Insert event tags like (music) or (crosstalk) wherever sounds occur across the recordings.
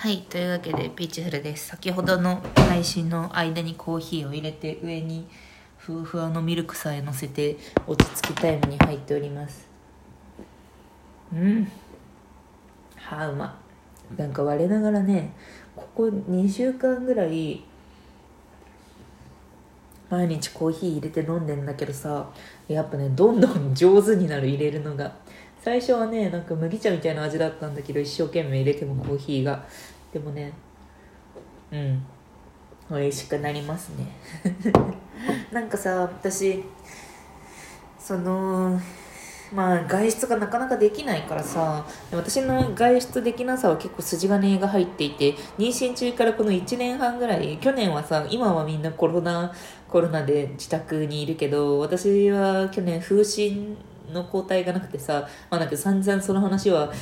はい、というわけで、ピーチフルです。先ほどの配信の間にコーヒーを入れて、上にふわふわのミルクさえ乗せて、落ち着きタイムに入っております。うん。はあ、うま。なんか我ながらね、ここ2週間ぐらい、毎日コーヒー入れて飲んでんだけどさ、やっぱね、どんどん上手になる入れるのが。最初はねなんか麦茶みたいな味だったんだけど一生懸命入れてもコーヒーが。でもねうん。美味しくなりますね。(laughs) なんかさ私そのまあ外出がなかなかできないからさ私の外出できなさは結構筋金が入っていて妊娠中からこの1年半ぐらい去年はさ今はみんなコロナコロナで自宅にいるけど私は去年風疹の抗体がなくてさ、まあなんか散々その話は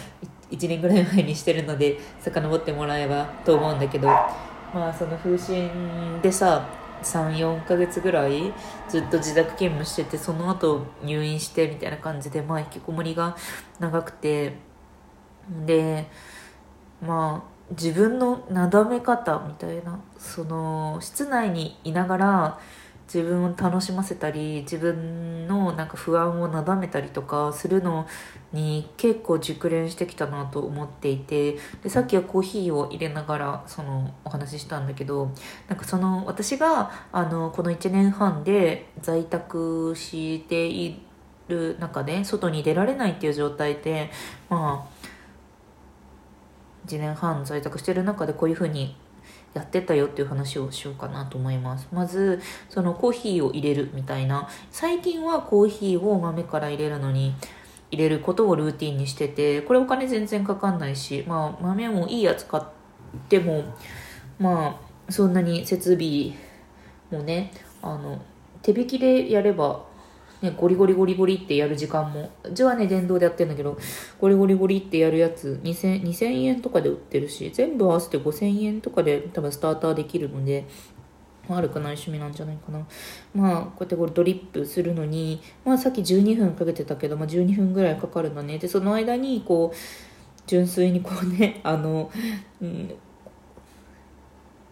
1年ぐらい前にしてるので、遡ってもらえばと思うんだけど、まあその風疹でさ、3、4ヶ月ぐらいずっと自宅勤務してて、その後入院してみたいな感じで、まあ引きこもりが長くて、で、まあ自分のなだめ方みたいな、その室内にいながら、自分を楽しませたり自分のなんか不安をなだめたりとかするのに結構熟練してきたなと思っていてでさっきはコーヒーを入れながらそのお話ししたんだけどなんかその私があのこの1年半で在宅している中で外に出られないっていう状態でまあ1年半在宅してる中でこういうふうにやってたよっていう話をしようかなと思います。まずそのコーヒーを入れるみたいな。最近はコーヒーを豆から入れるのに入れることをルーティンにしててこれお金全然かかんないしまあ豆もいいやつ買ってもまあそんなに設備もねあの手引きでやればね、ゴリゴリゴリゴリってやる時間も。うちはね電動でやってんだけどゴリゴリゴリってやるやつ 2000, 2000円とかで売ってるし全部合わせて5000円とかで多分スターターできるので悪くない趣味なんじゃないかな。まあこうやってこれドリップするのにまあさっき12分かけてたけど、まあ、12分ぐらいかかるのね。でその間にこう純粋にこうねあの、うん、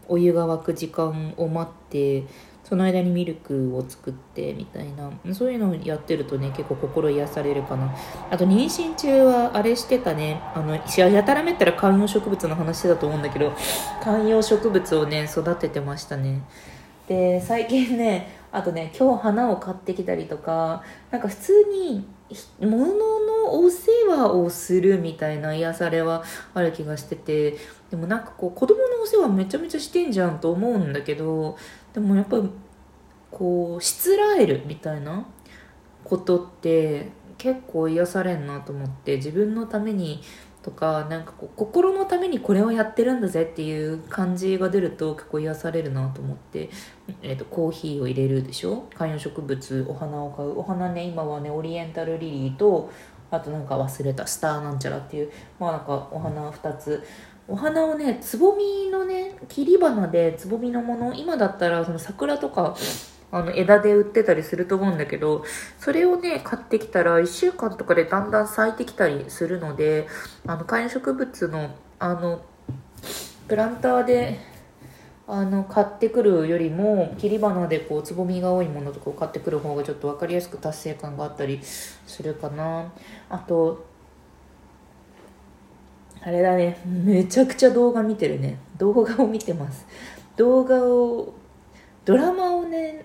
お湯が沸く時間を待ってその間にミルクを作ってみたいな。そういうのをやってるとね結構心癒されるかな。あと妊娠中はあれしてたね。あのやたらめったら観葉植物の話だと思うんだけど観葉植物をね育ててましたね。で最近ねあとね今日花を買ってきたりとかなんか普通に物のお世話をするみたいな癒されはある気がしててでもなんかこう子供のお世話めちゃめちゃしてんじゃんと思うんだけどでもやっぱこうしつらえるみたいなことって結構癒されんなと思って自分のためにとかなんかこう心のためにこれをやってるんだぜっていう感じが出ると結構癒されるなと思って、えーと、コーヒーを入れるでしょ？観葉植物お花を買う。お花ね今はねオリエンタルリリーとあとなんか忘れたスターなんちゃらっていうまあなんかお花2つ。お花をねつぼみのね切り花でつぼみのもの今だったらその桜とかあの枝で売ってたりすると思うんだけどそれをね買ってきたら1週間とかでだんだん咲いてきたりするのであの観葉植物のあのプランターであの買ってくるよりも切り花でこうつぼみが多いものとかを買ってくる方がちょっと分かりやすく達成感があったりするかな。あとあれだね。めちゃくちゃ動画見てるね。動画を見てます。動画をドラマをね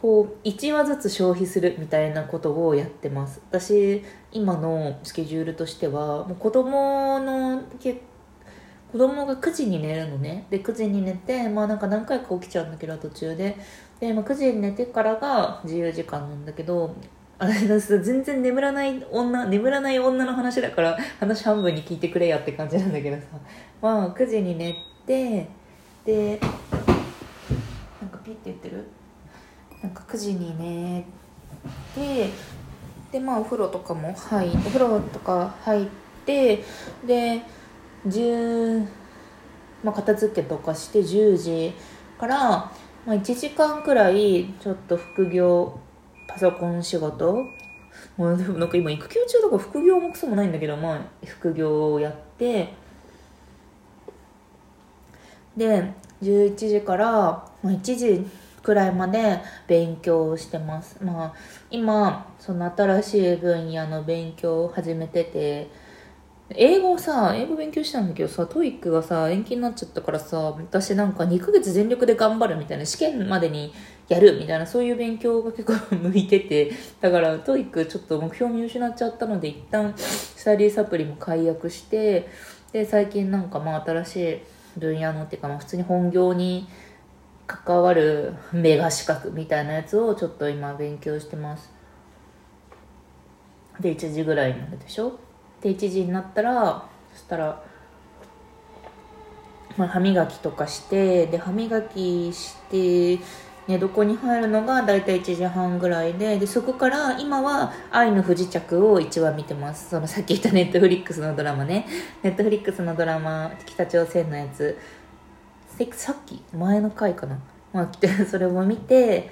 こう1話ずつ消費するみたいなことをやってます。私今のスケジュールとしてはもう子供の子供が9時に寝るのね。で9時に寝てまあなんか何回か起きちゃうんだけど途中で。で、まあ、9時に寝てからが自由時間なんだけどあれ全然眠らない女眠らない女の話だから話半分に聞いてくれやって感じなんだけどさ。まあ9時に寝てでなんかピッて言ってる？なんか9時に寝てでまあお風呂とかも入お風呂とか入ってで10、まあ、片付けとかして10時から、まあ、1時間くらいちょっと副業パソコン仕事もうでもなんか今育休中とか副業もクソもないんだけどまあ副業をやってで11時から、まあ、1時くらいまで勉強してます。まあ今その新しい分野の勉強を始めてて英語さ英語勉強したんだけどさ TOEICがさ延期になっちゃったからさ私なんか2ヶ月全力で頑張るみたいな試験までにやるみたいなそういう勉強が結構向いててだから TOEICちょっと目標見失っちゃったので一旦スタディサプリも解約してで最近なんかまあ新しい分野のっていうかまあ普通に本業に関わるメガ資格みたいなやつをちょっと今勉強してます。で1時ぐらいになるでしょ？で1時になったらそしたら、まあ、歯磨きとかしてで歯磨きして寝床に入るのが大体1時半ぐらいででそこから今は「愛の不時着」を1話見てます。そのさっき言ったネットフリックスのドラマね。ネットフリックスのドラマ北朝鮮のやつ。さっき前の回かな、まあ、来て (laughs) それを見て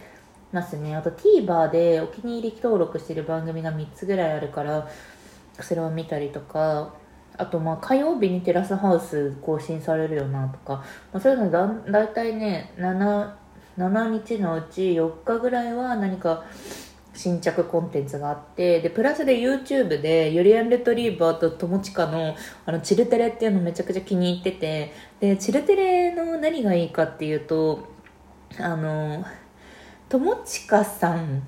ますね。あと TVer でお気に入り登録してる番組が3つぐらいあるからそれを見たりとかあとまあ火曜日にテラスハウス更新されるよなとか、まあ、そういうのだだいたいね 7, 7日のうち4日ぐらいは何か新着コンテンツがあってでプラスで YouTube でユリアン・レトリーバーと友近のあのチルテレっていうのめちゃくちゃ気に入っててでチルテレの何がいいかっていうとあの友近さん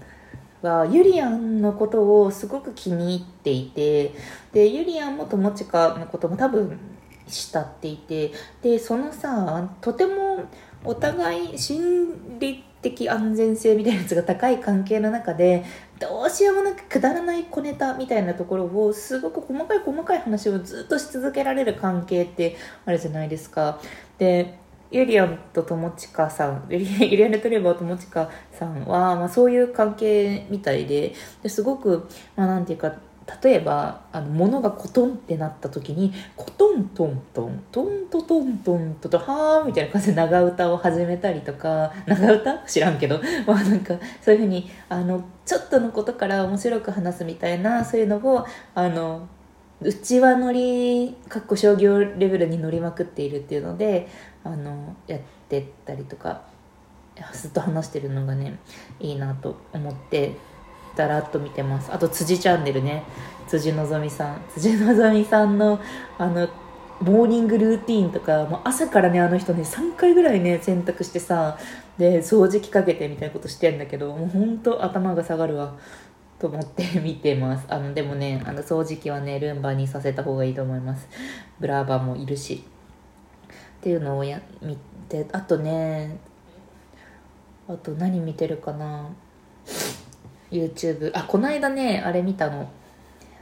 はユリアンのことをすごく気に入っていてでユリアンも友近のことも多分慕っていてでそのさとてもお互い心理的安全性みたいなやつが高い関係の中でどうしようもなくくだらない小ネタみたいなところをすごく細かい細かい話をずっとし続けられる関係ってあるじゃないですか。でユリアンと友近さん、ユリアン・レトレバー友近さんは、まあ、そういう関係みたいで、ですごく、まあ、なんていうか、例えば、あの、物がコトンってなった時に、コトントントン、トントトントントと、はーみたいな感じで長歌を始めたりとか、長歌知らんけど、(laughs) まあなんか、そういうふうに、あの、ちょっとのことから面白く話すみたいな、そういうのを、あの、うちは乗り、かっこ商業レベルに乗りまくっているっていうので、あのやってったりとかずっと話してるのがねいいなと思って。だらっと見てますあと辻チャンネルね辻希美さん辻希美さんのあのモーニングルーティンとかもう朝からねあの人ね3回ぐらいね洗濯してさで掃除機かけてみたいなことしてんだけどもうほんと頭が下がるわと思って見てますあのでもねあの掃除機はねルンバにさせた方がいいと思いますブラーバもいるしっていうのをや見てあとねあと何見てるかな YouTube あこの間ねあれ見たの。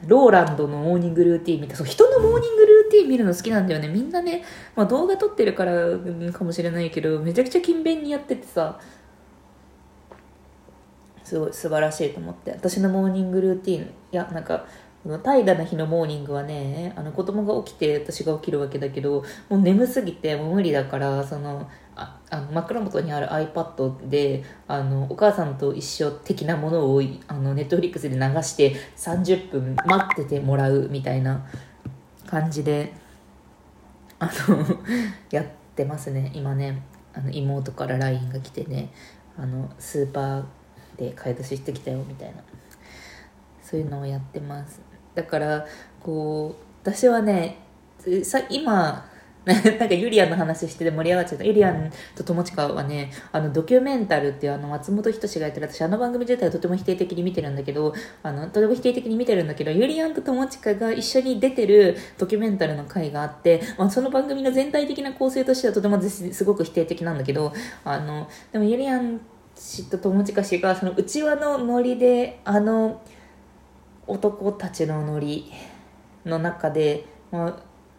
ローランドのモーニングルーティン見た。そう人のモーニングルーティン見るの好きなんだよね。みんなね、まあ、動画撮ってるからかもしれないけどめちゃくちゃ勤勉にやっててさ。すごい素晴らしいと思って。私のモーニングルーティンいやなんか怠惰な日のモーニングはねあの子供が起きて私が起きるわけだけどもう眠すぎてもう無理だからそのああの枕元にある iPad であのお母さんと一緒的なものをあのネットフリックスで流して30分待っててもらうみたいな感じであの (laughs) やってますね。今ねあの妹から LINE が来てねあのスーパーで買い出ししてきたよみたいな。そういうのをやってます。だからこう私はねさ今 (laughs) なんかユリアンの話してて盛り上がっちゃった。ユリアンと友近はね、あの、ドキュメンタルっていうあの、松本人志がやってる、私あの番組自体はとても否定的に見てるんだけど、あの、とても否定的に見てるんだけど、ユリアンと友近が一緒に出てるドキュメンタルの回があって、まあ、その番組の全体的な構成としてはとてもすごく否定的なんだけど、あの、でもユリアン氏と友近氏が、その内輪のノリで、あの、男たちのノリの中で、ま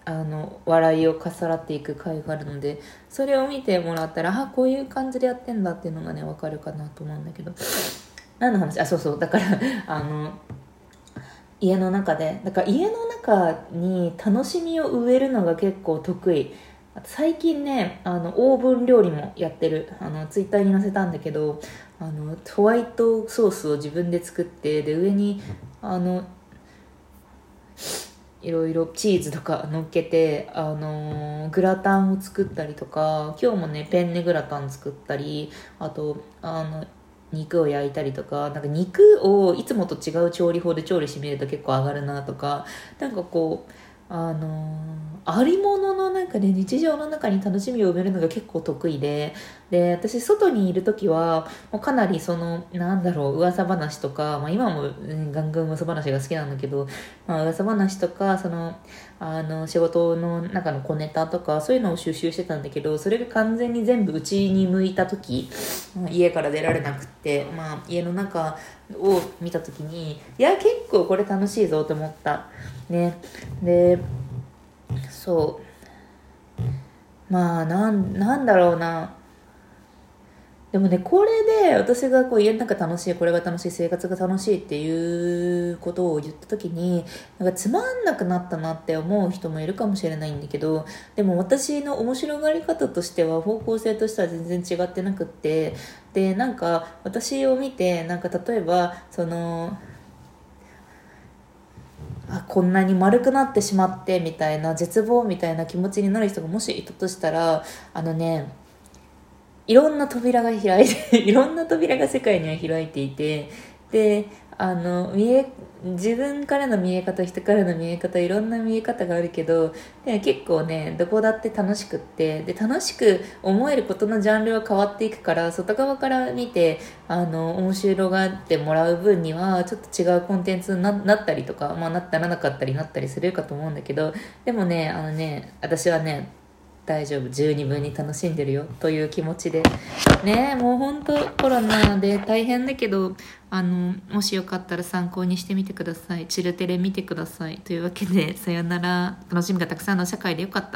あ、あの笑いを重なっていく回があるのでそれを見てもらったらあこういう感じでやってんだっていうのがね分かるかなと思うんだけど。(sniffs) 何の話？あそうそう。だから (laughs) あの家の中で。だから家の中に楽しみを植えるのが結構得意。最近ねあのオーブン料理もやってる。あのツイッターに載せたんだけどあのホワイトソースを自分で作ってで上にあのいろいろチーズとか乗っけて、あのグラタンを作ったりとか今日もねペンネグラタン作ったりあとあの肉を焼いたりとかなんか肉をいつもと違う調理法で調理してみると結構上がるなとかなんかこうあのありもののなんかね日常の中に楽しみを埋めるのが結構得意でで私外にいる時はもうかなりそのなんだろう噂話とか、まあ、今も、うんガンガン噂話が好きなんだけど、まあ、噂話とかそのあの仕事の中の小ネタとかそういうのを収集してたんだけどそれが完全に全部うちに向いた時家から出られなくって、まあ、家の中を見た時にいや結構これ楽しいぞと思った。ね。でそう。まあなんなんだろうな。でもねこれで私がこう家の中楽しいこれが楽しい生活が楽しいっていうことを言った時になんかつまんなくなったなって思う人もいるかもしれないんだけどでも私の面白がり方としては方向性としては全然違ってなくってでなんか私を見てなんか例えばそのあこんなに丸くなってしまってみたいな絶望みたいな気持ちになる人がもしいたとしたらあのねいろんな扉が開いて (laughs) いろんな扉が世界には開いていてであの見え自分からの見え方人からの見え方いろんな見え方があるけどで結構ねどこだって楽しくってで楽しく思えることのジャンルは変わっていくから外側から見てあの面白がってもらう分にはちょっと違うコンテンツにななったりとか、まあ、なったらなかったりなったりするかと思うんだけどでもねあのね私はね大丈夫。十二分に楽しんでるよ。という気持ちで。ねもう本当コロナで大変だけどあのもしよかったら参考にしてみてください。チルテレ見てください。というわけでさよなら。楽しみがたくさんの社会でよかった。